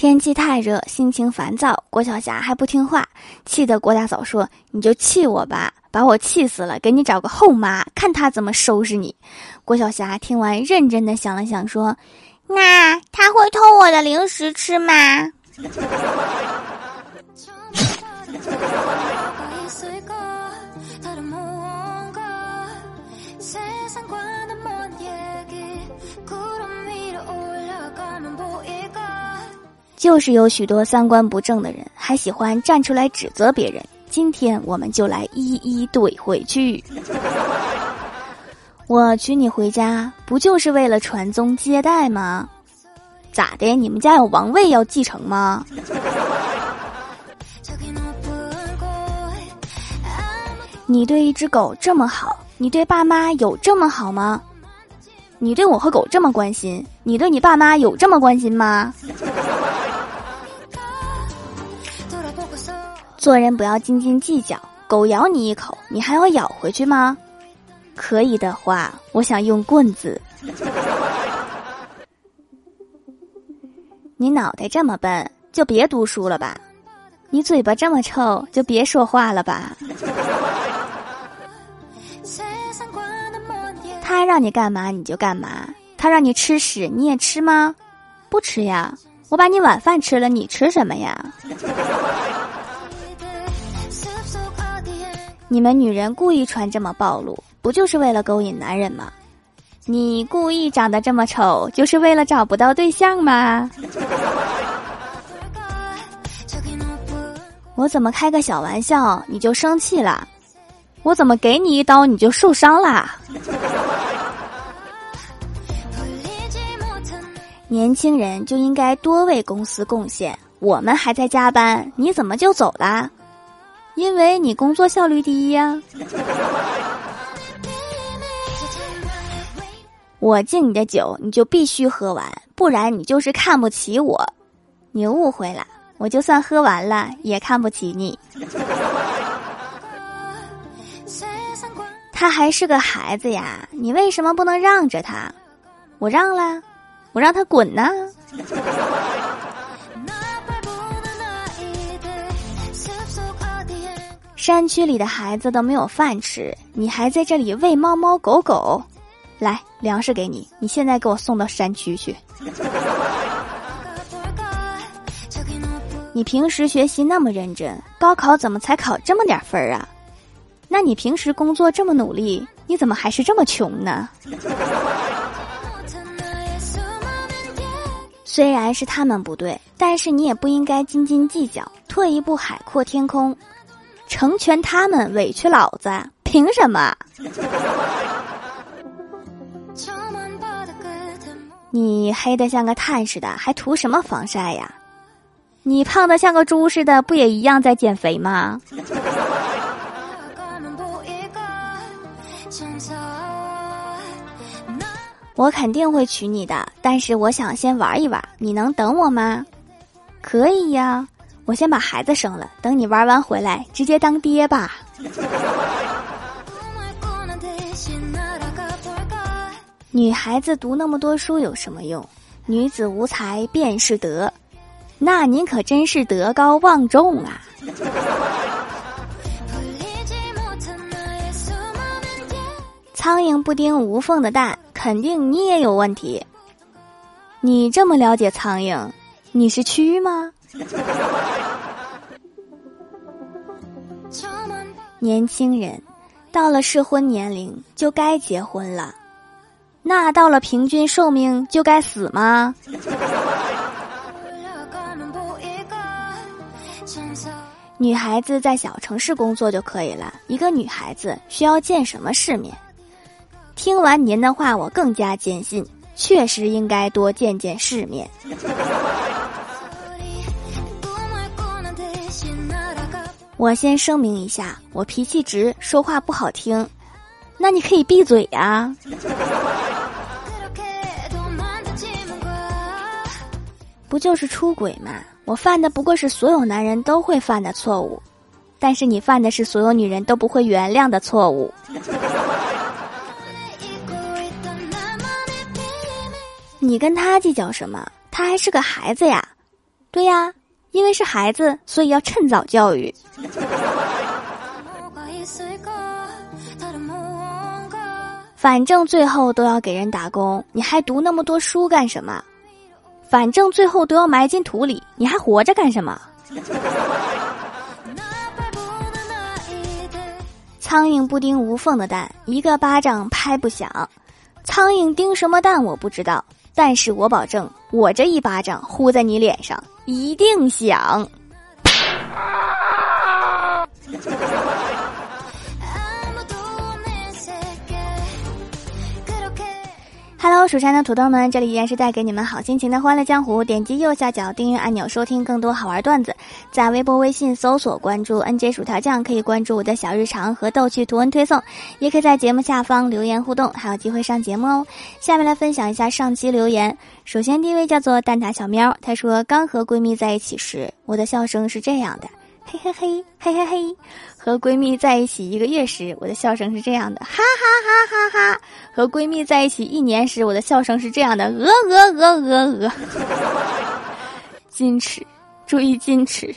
天气太热，心情烦躁，郭晓霞还不听话，气得郭大嫂说：“你就气我吧，把我气死了，给你找个后妈，看她怎么收拾你。”郭晓霞听完，认真的想了想，说：“那他会偷我的零食吃吗？”就是有许多三观不正的人，还喜欢站出来指责别人。今天我们就来一一怼回去。我娶你回家，不就是为了传宗接代吗？咋的？你们家有王位要继承吗？你对一只狗这么好，你对爸妈有这么好吗？你对我和狗这么关心，你对你爸妈有这么关心吗？做人不要斤斤计较，狗咬你一口，你还要咬回去吗？可以的话，我想用棍子。你脑袋这么笨，就别读书了吧；你嘴巴这么臭，就别说话了吧。他让你干嘛你就干嘛，他让你吃屎你也吃吗？不吃呀，我把你晚饭吃了，你吃什么呀？你们女人故意穿这么暴露，不就是为了勾引男人吗？你故意长得这么丑，就是为了找不到对象吗？我怎么开个小玩笑你就生气了？我怎么给你一刀你就受伤啦？年轻人就应该多为公司贡献，我们还在加班，你怎么就走啦？因为你工作效率低呀。我敬你的酒，你就必须喝完，不然你就是看不起我。你误会了，我就算喝完了也看不起你。他还是个孩子呀，你为什么不能让着他？我让了，我让他滚呢。山区里的孩子都没有饭吃，你还在这里喂猫猫狗狗？来，粮食给你，你现在给我送到山区去。你平时学习那么认真，高考怎么才考这么点分儿啊？那你平时工作这么努力，你怎么还是这么穷呢？虽然是他们不对，但是你也不应该斤斤计较，退一步海阔天空。成全他们，委屈老子，凭什么？你黑的像个炭似的，还涂什么防晒呀？你胖的像个猪似的，不也一样在减肥吗？我肯定会娶你的，但是我想先玩一玩，你能等我吗？可以呀。我先把孩子生了，等你玩完回来，直接当爹吧。女孩子读那么多书有什么用？女子无才便是德，那您可真是德高望重啊！苍蝇不叮无缝的蛋，肯定你也有问题。你这么了解苍蝇，你是蛆吗？年轻人到了适婚年龄就该结婚了，那到了平均寿命就该死吗？女孩子在小城市工作就可以了。一个女孩子需要见什么世面？听完您的话，我更加坚信，确实应该多见见世面。我先声明一下，我脾气直，说话不好听，那你可以闭嘴呀。不就是出轨吗？我犯的不过是所有男人都会犯的错误，但是你犯的是所有女人都不会原谅的错误。你跟他计较什么？他还是个孩子呀。对呀，因为是孩子，所以要趁早教育。反正最后都要给人打工，你还读那么多书干什么？反正最后都要埋进土里，你还活着干什么？苍蝇不叮无缝的蛋，一个巴掌拍不响。苍蝇叮什么蛋我不知道，但是我保证，我这一巴掌呼在你脸上一定响。Hello，蜀山的土豆们，这里依然是带给你们好心情的欢乐江湖。点击右下角订阅按钮，收听更多好玩段子。在微博、微信搜索关注 “nj 薯条酱”，可以关注我的小日常和逗趣图文推送，也可以在节目下方留言互动，还有机会上节目哦。下面来分享一下上期留言。首先第一位叫做蛋挞小喵，他说刚和闺蜜在一起时，我的笑声是这样的。嘿嘿嘿，嘿嘿嘿，和闺蜜在一起一个月时，我的笑声是这样的，哈哈哈哈哈！和闺蜜在一起一年时，我的笑声是这样的，鹅鹅鹅鹅鹅。矜持，注意矜持。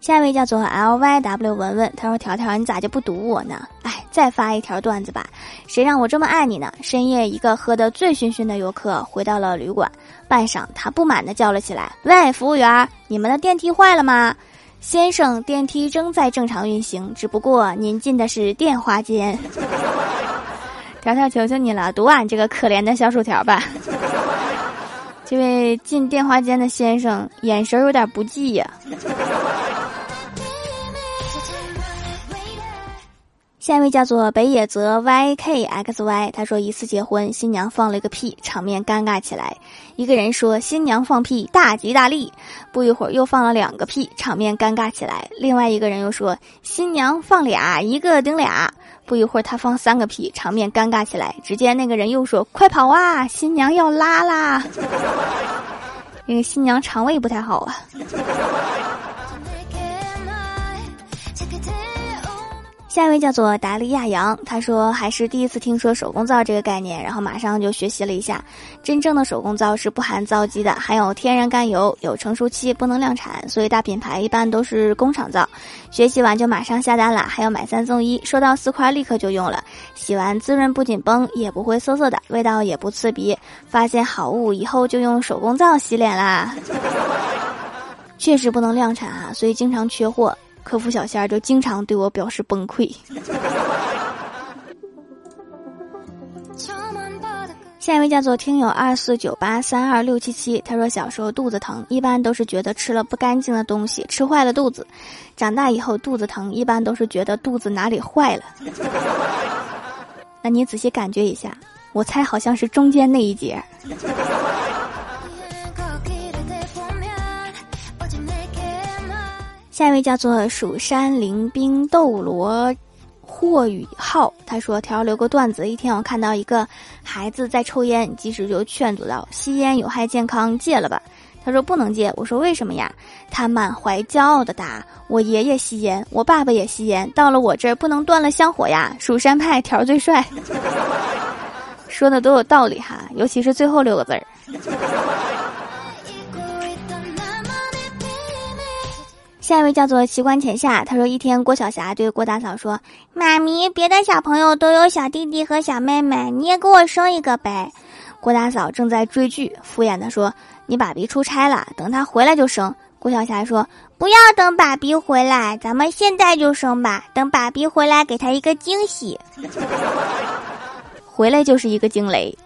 下一位叫做 L Y W 文文，他说：“条条，你咋就不读我呢？哎，再发一条段子吧。谁让我这么爱你呢？”深夜，一个喝得醉醺醺的游客回到了旅馆，半晌，他不满地叫了起来：“喂，服务员，你们的电梯坏了吗？”先生，电梯正在正常运行，只不过您进的是电话间。条条，求求你了，读俺这个可怜的小薯条吧。这位进电话间的先生，眼神有点不济呀。下一位叫做北野泽 YKXY，他说一次结婚，新娘放了一个屁，场面尴尬起来。一个人说新娘放屁大吉大利，不一会儿又放了两个屁，场面尴尬起来。另外一个人又说新娘放俩，一个顶俩，不一会儿他放三个屁，场面尴尬起来。只见那个人又说快跑啊，新娘要拉啦，那个新娘肠胃不太好啊。下一位叫做达利亚杨，他说还是第一次听说手工皂这个概念，然后马上就学习了一下。真正的手工皂是不含皂基的，含有天然甘油，有成熟期，不能量产，所以大品牌一般都是工厂皂。学习完就马上下单了，还有买三送一，收到四块立刻就用了。洗完滋润不紧绷，也不会涩涩的，味道也不刺鼻。发现好物以后就用手工皂洗脸啦。确实不能量产啊，所以经常缺货。客服小仙儿就经常对我表示崩溃。下一位叫做听友二四九八三二六七七，他说小时候肚子疼，一般都是觉得吃了不干净的东西，吃坏了肚子；长大以后肚子疼，一般都是觉得肚子哪里坏了。那你仔细感觉一下，我猜好像是中间那一节。下一位叫做蜀山灵兵斗罗霍雨浩，他说：“条留个段子。一天我看到一个孩子在抽烟，及时就劝阻道：吸烟有害健康，戒了吧。”他说：“不能戒。”我说：“为什么呀？”他满怀骄傲的答：“我爷爷吸烟，我爸爸也吸烟，到了我这儿不能断了香火呀。”蜀山派条最帅，说的都有道理哈，尤其是最后六个字儿。下一位叫做奇观浅夏，他说一天郭晓霞对郭大嫂说：“妈咪，别的小朋友都有小弟弟和小妹妹，你也给我生一个呗。”郭大嫂正在追剧，敷衍的说：“你爸比出差了，等他回来就生。”郭晓霞说：“不要等爸比回来，咱们现在就生吧，等爸比回来给他一个惊喜。回来就是一个惊雷。”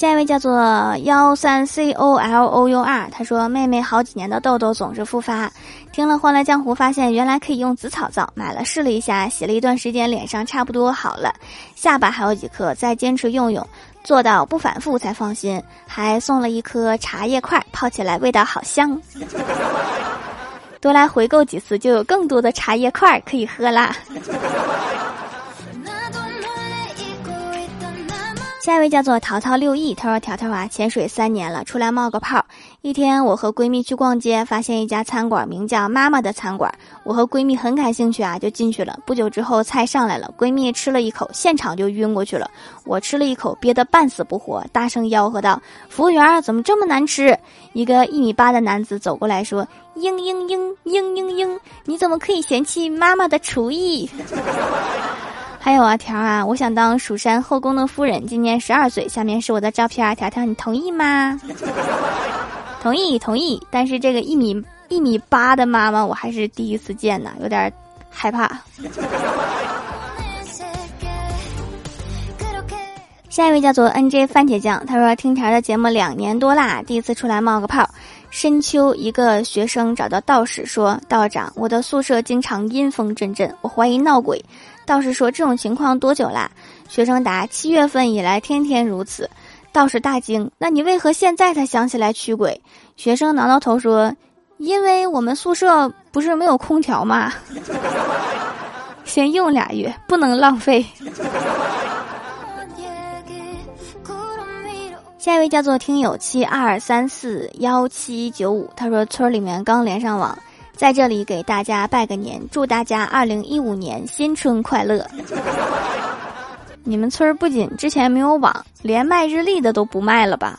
下一位叫做幺三 c o l o u r，他说妹妹好几年的痘痘总是复发，听了《欢乐江湖》发现原来可以用紫草皂，买了试了一下，洗了一段时间，脸上差不多好了，下巴还有几颗，再坚持用用，做到不反复才放心，还送了一颗茶叶块，泡起来味道好香，多来回购几次就有更多的茶叶块可以喝啦。下一位叫做淘淘六亿，他说：“条条啊，潜水三年了，出来冒个泡，一天，我和闺蜜去逛街，发现一家餐馆名叫“妈妈的餐馆”。我和闺蜜很感兴趣啊，就进去了。不久之后，菜上来了，闺蜜吃了一口，现场就晕过去了。我吃了一口，憋得半死不活，大声吆喝道：“服务员，怎么这么难吃？”一个一米八的男子走过来说：“嘤嘤嘤嘤嘤嘤，你怎么可以嫌弃妈妈的厨艺？” 还有啊，条啊，我想当蜀山后宫的夫人，今年十二岁。下面是我的照片，条条，你同意吗？同意，同意。但是这个一米一米八的妈妈，我还是第一次见呢，有点害怕。下一位叫做 N J 番茄酱，他说听条的节目两年多啦，第一次出来冒个泡。深秋，一个学生找到道士说：“道长，我的宿舍经常阴风阵阵，我怀疑闹鬼。”道士说：“这种情况多久啦？”学生答：“七月份以来，天天如此。”道士大惊：“那你为何现在才想起来驱鬼？”学生挠挠头说：“因为我们宿舍不是没有空调吗？先用俩月，不能浪费。”下一位叫做听友七二三四幺七九五，他说村里面刚连上网，在这里给大家拜个年，祝大家二零一五年新春快乐。你们村儿不仅之前没有网，连卖日历的都不卖了吧？